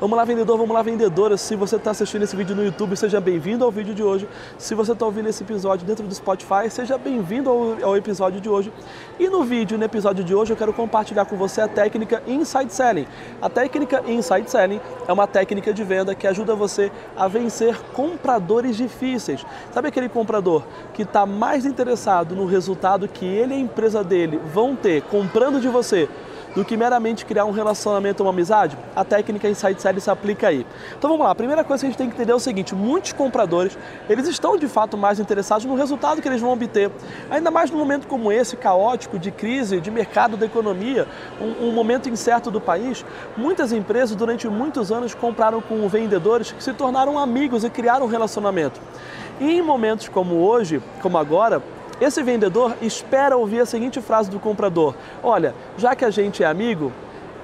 Vamos lá, vendedor, vamos lá, vendedora. Se você está assistindo esse vídeo no YouTube, seja bem-vindo ao vídeo de hoje. Se você está ouvindo esse episódio dentro do Spotify, seja bem-vindo ao, ao, episódio de hoje. E no vídeo, no episódio de hoje, eu quero compartilhar com você a técnica Inside Selling. A técnica Inside Selling é uma técnica de venda que ajuda você a vencer compradores difíceis. Sabe aquele comprador que está mais interessado no resultado que ele e a empresa dele vão ter comprando de você do que meramente criar um relacionamento, uma amizade, a técnica Insight Selling se aplica aí. Então vamos lá, a primeira coisa que a gente tem que entender é o seguinte, muitos compradores, eles estão de fato mais interessados no resultado que eles vão obter. Ainda mais num momento como esse, caótico, de crise, de mercado da economia, um, um momento incerto do país, muitas empresas durante muitos anos compraram com vendedores que se tornaram amigos e criaram um relacionamento. E em momentos como hoje, como agora, esse vendedor espera ouvir a seguinte frase do comprador: Olha, já que a gente é amigo,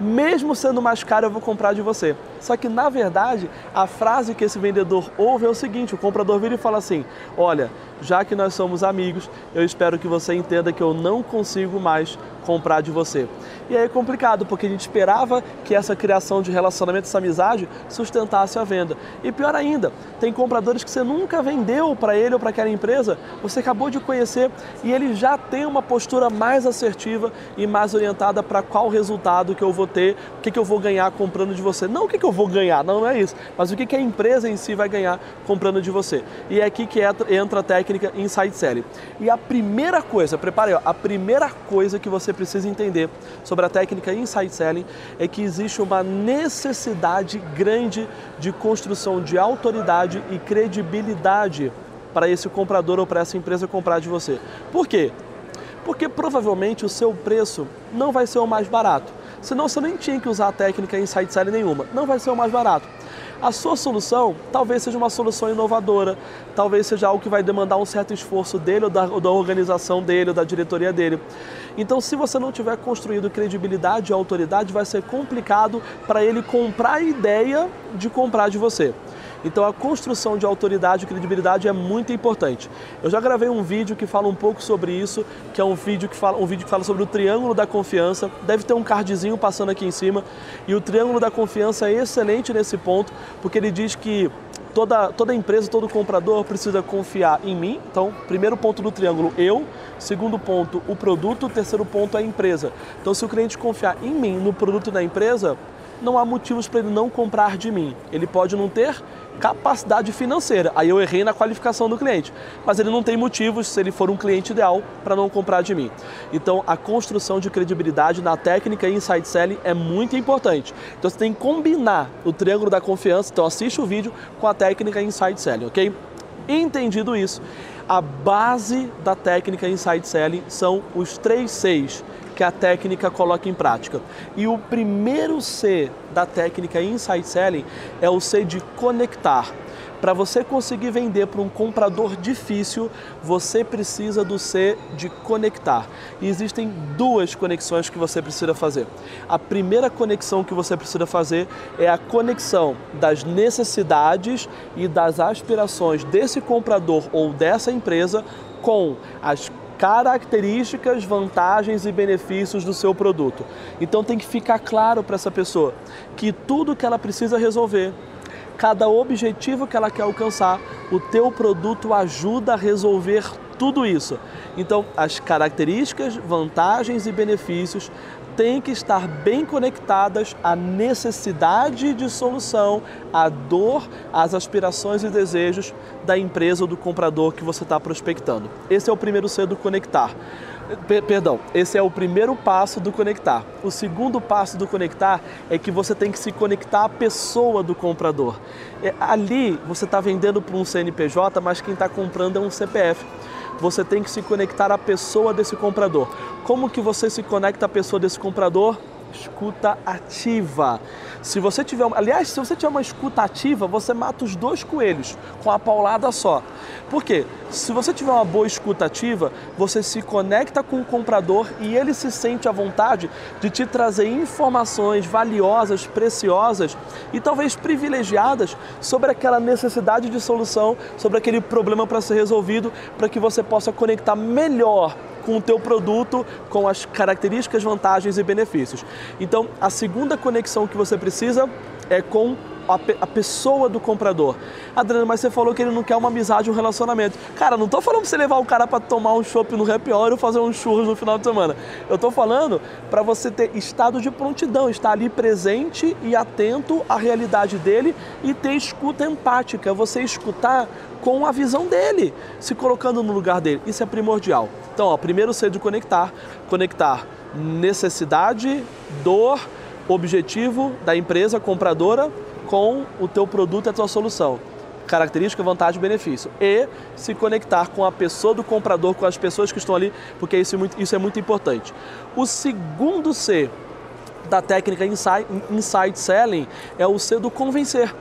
mesmo sendo mais caro, eu vou comprar de você. Só que na verdade, a frase que esse vendedor ouve é o seguinte: o comprador vira e fala assim: Olha, já que nós somos amigos, eu espero que você entenda que eu não consigo mais comprar de você. E aí é complicado, porque a gente esperava que essa criação de relacionamento, essa amizade, sustentasse a venda. E pior ainda, tem compradores que você nunca vendeu para ele ou para aquela empresa, você acabou de conhecer e ele já tem uma postura mais assertiva e mais orientada para qual resultado que eu vou ter, o que, que eu vou ganhar comprando de você. Não o que, que eu vou ganhar, não, não é isso, mas o que, que a empresa em si vai ganhar comprando de você. E é aqui que entra a técnica Insight Selling. E a primeira coisa, prepare, ó, a primeira coisa que você precisa entender sobre a técnica Insight Selling é que existe uma necessidade grande de construção de autoridade e credibilidade para esse comprador ou para essa empresa comprar de você. Por quê? Porque provavelmente o seu preço não vai ser o mais barato. Senão você nem tinha que usar a técnica Insight Selling nenhuma. Não vai ser o mais barato. A sua solução talvez seja uma solução inovadora, talvez seja algo que vai demandar um certo esforço dele ou da, ou da organização dele ou da diretoria dele. Então, se você não tiver construído credibilidade e autoridade, vai ser complicado para ele comprar a ideia de comprar de você. Então a construção de autoridade e credibilidade é muito importante. Eu já gravei um vídeo que fala um pouco sobre isso, que é um vídeo que fala, um vídeo que fala sobre o triângulo da confiança. Deve ter um cardzinho passando aqui em cima. E o triângulo da confiança é excelente nesse ponto, porque ele diz que toda, toda empresa, todo comprador precisa confiar em mim. Então, primeiro ponto do triângulo, eu. Segundo ponto, o produto. Terceiro ponto, a empresa. Então, se o cliente confiar em mim, no produto e na empresa, não há motivos para ele não comprar de mim. Ele pode não ter capacidade financeira. Aí eu errei na qualificação do cliente. Mas ele não tem motivos, se ele for um cliente ideal, para não comprar de mim. Então, a construção de credibilidade na técnica Inside Selling é muito importante. Então, você tem que combinar o triângulo da confiança. Então, assiste o vídeo com a técnica Inside Selling, ok? Entendido isso, a base da técnica Inside Selling são os três Cs que a técnica coloca em prática. E o primeiro C da técnica Insight Selling é o C de conectar. Para você conseguir vender para um comprador difícil, você precisa do C de conectar. E existem duas conexões que você precisa fazer. A primeira conexão que você precisa fazer é a conexão das necessidades e das aspirações desse comprador ou dessa empresa com as características, vantagens e benefícios do seu produto. Então tem que ficar claro para essa pessoa que tudo que ela precisa resolver, cada objetivo que ela quer alcançar, o teu produto ajuda a resolver tudo isso. Então, as características, vantagens e benefícios têm que estar bem conectadas à necessidade de solução, à dor, às aspirações e desejos da empresa ou do comprador que você está prospectando. Esse é o primeiro C do conectar. P perdão, esse é o primeiro passo do conectar. O segundo passo do conectar é que você tem que se conectar à pessoa do comprador. É, ali você está vendendo para um CNPJ, mas quem está comprando é um CPF você tem que se conectar à pessoa desse comprador. Como que você se conecta à pessoa desse comprador? Escuta ativa. Se você tiver, aliás, se você tiver uma escuta ativa, você mata os dois coelhos com a paulada só. Por quê? Se você tiver uma boa escuta ativa, você se conecta com o comprador e ele se sente à vontade de te trazer informações valiosas, preciosas e talvez privilegiadas sobre aquela necessidade de solução, sobre aquele problema para ser resolvido, para que você possa conectar melhor com o teu produto, com as características, vantagens e benefícios. Então, a segunda conexão que você precisa é com a, a, pessoa do comprador. Adriano, mas você falou que ele não quer uma amizade, um relacionamento. Cara, não tô falando pra você levar o cara para tomar um chopp no happy hour ou fazer um churros no final de semana. Eu tô falando para você ter estado de prontidão, estar ali presente e atento à realidade dele e ter escuta empática, você escutar com a visão dele, se colocando no lugar dele. Isso é primordial. Então, ó, primeiro ser de conectar, conectar necessidade, dor, objetivo da empresa compradora com o teu produto e a tua solução. Característica, vantagem, benefício. E se conectar com a pessoa do comprador, com as pessoas que estão ali, porque isso é muito, isso é muito importante. O segundo C da técnica Insight Selling é o C do convencer.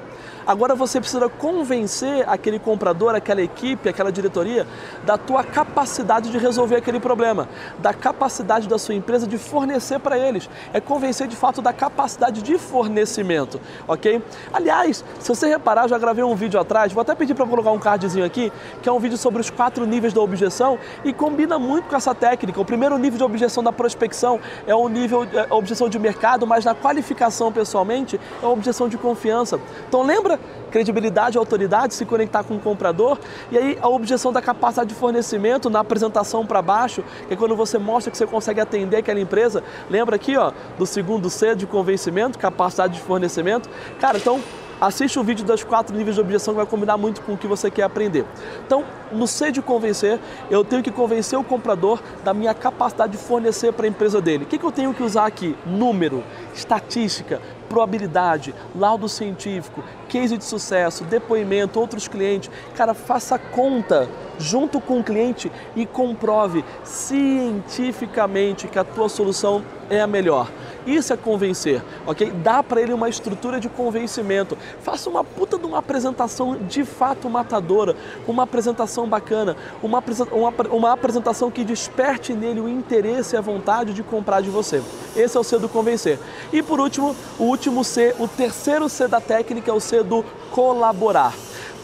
Agora você precisa convencer aquele comprador, aquela equipe, aquela diretoria da tua capacidade de resolver aquele problema, da capacidade da sua empresa de fornecer para eles. É convencer de fato da capacidade de fornecimento, ok? Aliás, se você reparar, já gravei um vídeo atrás, vou até pedir para colocar um cardzinho aqui, que é um vídeo sobre os quatro níveis da objeção e combina muito com essa técnica. O primeiro nível de objeção da prospecção é o nível é, objeção de mercado, mas na qualificação pessoalmente é a objeção de confiança. Então lembra credibilidade autoridade, se conectar com o comprador. E aí a objeção da capacidade de fornecimento na apresentação para baixo, que é quando você mostra que você consegue atender aquela empresa. Lembra aqui, ó, do segundo C de convencimento, capacidade de fornecimento. Cara, então Assiste o vídeo das quatro níveis de objeção que vai combinar muito com o que você quer aprender. Então, no C de convencer, eu tenho que convencer o comprador da minha capacidade de fornecer para a empresa dele. O que, que eu tenho que usar aqui? Número, estatística, probabilidade, laudo científico, case de sucesso, depoimento, outros clientes. Cara, faça conta junto com o cliente e comprove cientificamente que a tua solução é a melhor. Isso é convencer, ok? Dá para ele uma estrutura de convencimento. Faça uma puta de uma apresentação de fato matadora, uma apresentação bacana, uma, uma, uma apresentação que desperte nele o interesse e a vontade de comprar de você. Esse é o C do convencer. E por último, o último C, o terceiro C da técnica é o C do colaborar.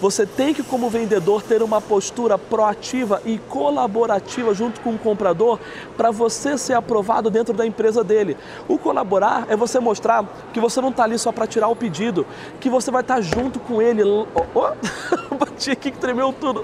Você tem que, como vendedor, ter uma postura proativa e colaborativa junto com o comprador para você ser aprovado dentro da empresa dele. O colaborar é você mostrar que você não está ali só para tirar o pedido, que você vai estar tá junto com ele. Oh, oh. Bati aqui que tremeu tudo.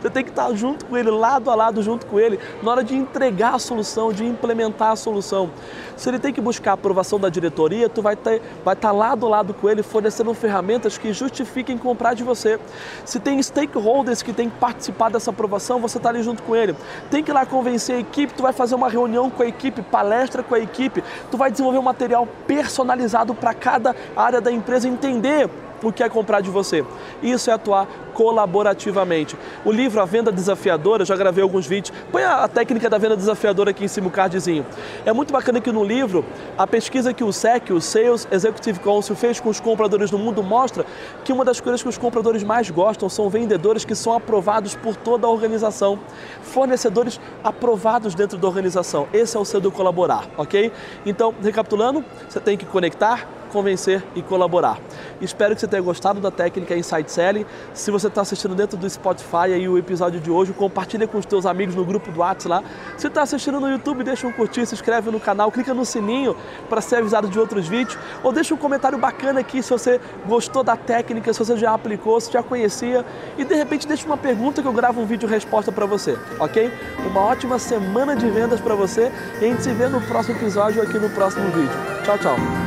Você tem que estar junto com ele, lado a lado junto com ele, na hora de entregar a solução, de implementar a solução. Se ele tem que buscar a aprovação da diretoria, tu vai, ter, vai estar lado a lado com ele, fornecendo ferramentas que justifiquem comprar de você. Se tem stakeholders que têm que participar dessa aprovação, você está ali junto com ele. Tem que ir lá convencer a equipe, tu vai fazer uma reunião com a equipe, palestra com a equipe, tu vai desenvolver um material personalizado para cada área da empresa entender o que é comprar de você. Isso é atuar colaborativamente. O livro A Venda Desafiadora, já gravei alguns vídeos, põe a, técnica da venda desafiadora aqui em cima o cardzinho. É muito bacana que no livro, a pesquisa que o SEC, o Sales Executive Council, fez com os compradores no mundo mostra que uma das coisas que os compradores mais gostam são vendedores que são aprovados por toda a organização, fornecedores aprovados dentro da organização. Esse é o seu do colaborar, ok? Então, recapitulando, você tem que conectar, convencer e colaborar. Espero que você tenha gostado da técnica Insight Selling. Se você está assistindo dentro do Spotify aí o episódio de hoje, compartilha com os teus amigos no grupo do WhatsApp lá. Se está assistindo no YouTube, deixa um curtir, se inscreve no canal, clica no sininho para ser avisado de outros vídeos ou deixa um comentário bacana aqui se você gostou da técnica, se você já aplicou, se já conhecia e de repente deixa uma pergunta que eu gravo um vídeo resposta para você, ok? Uma ótima semana de vendas para você e a gente se vê no próximo episódio aqui no próximo vídeo. Tchau, tchau.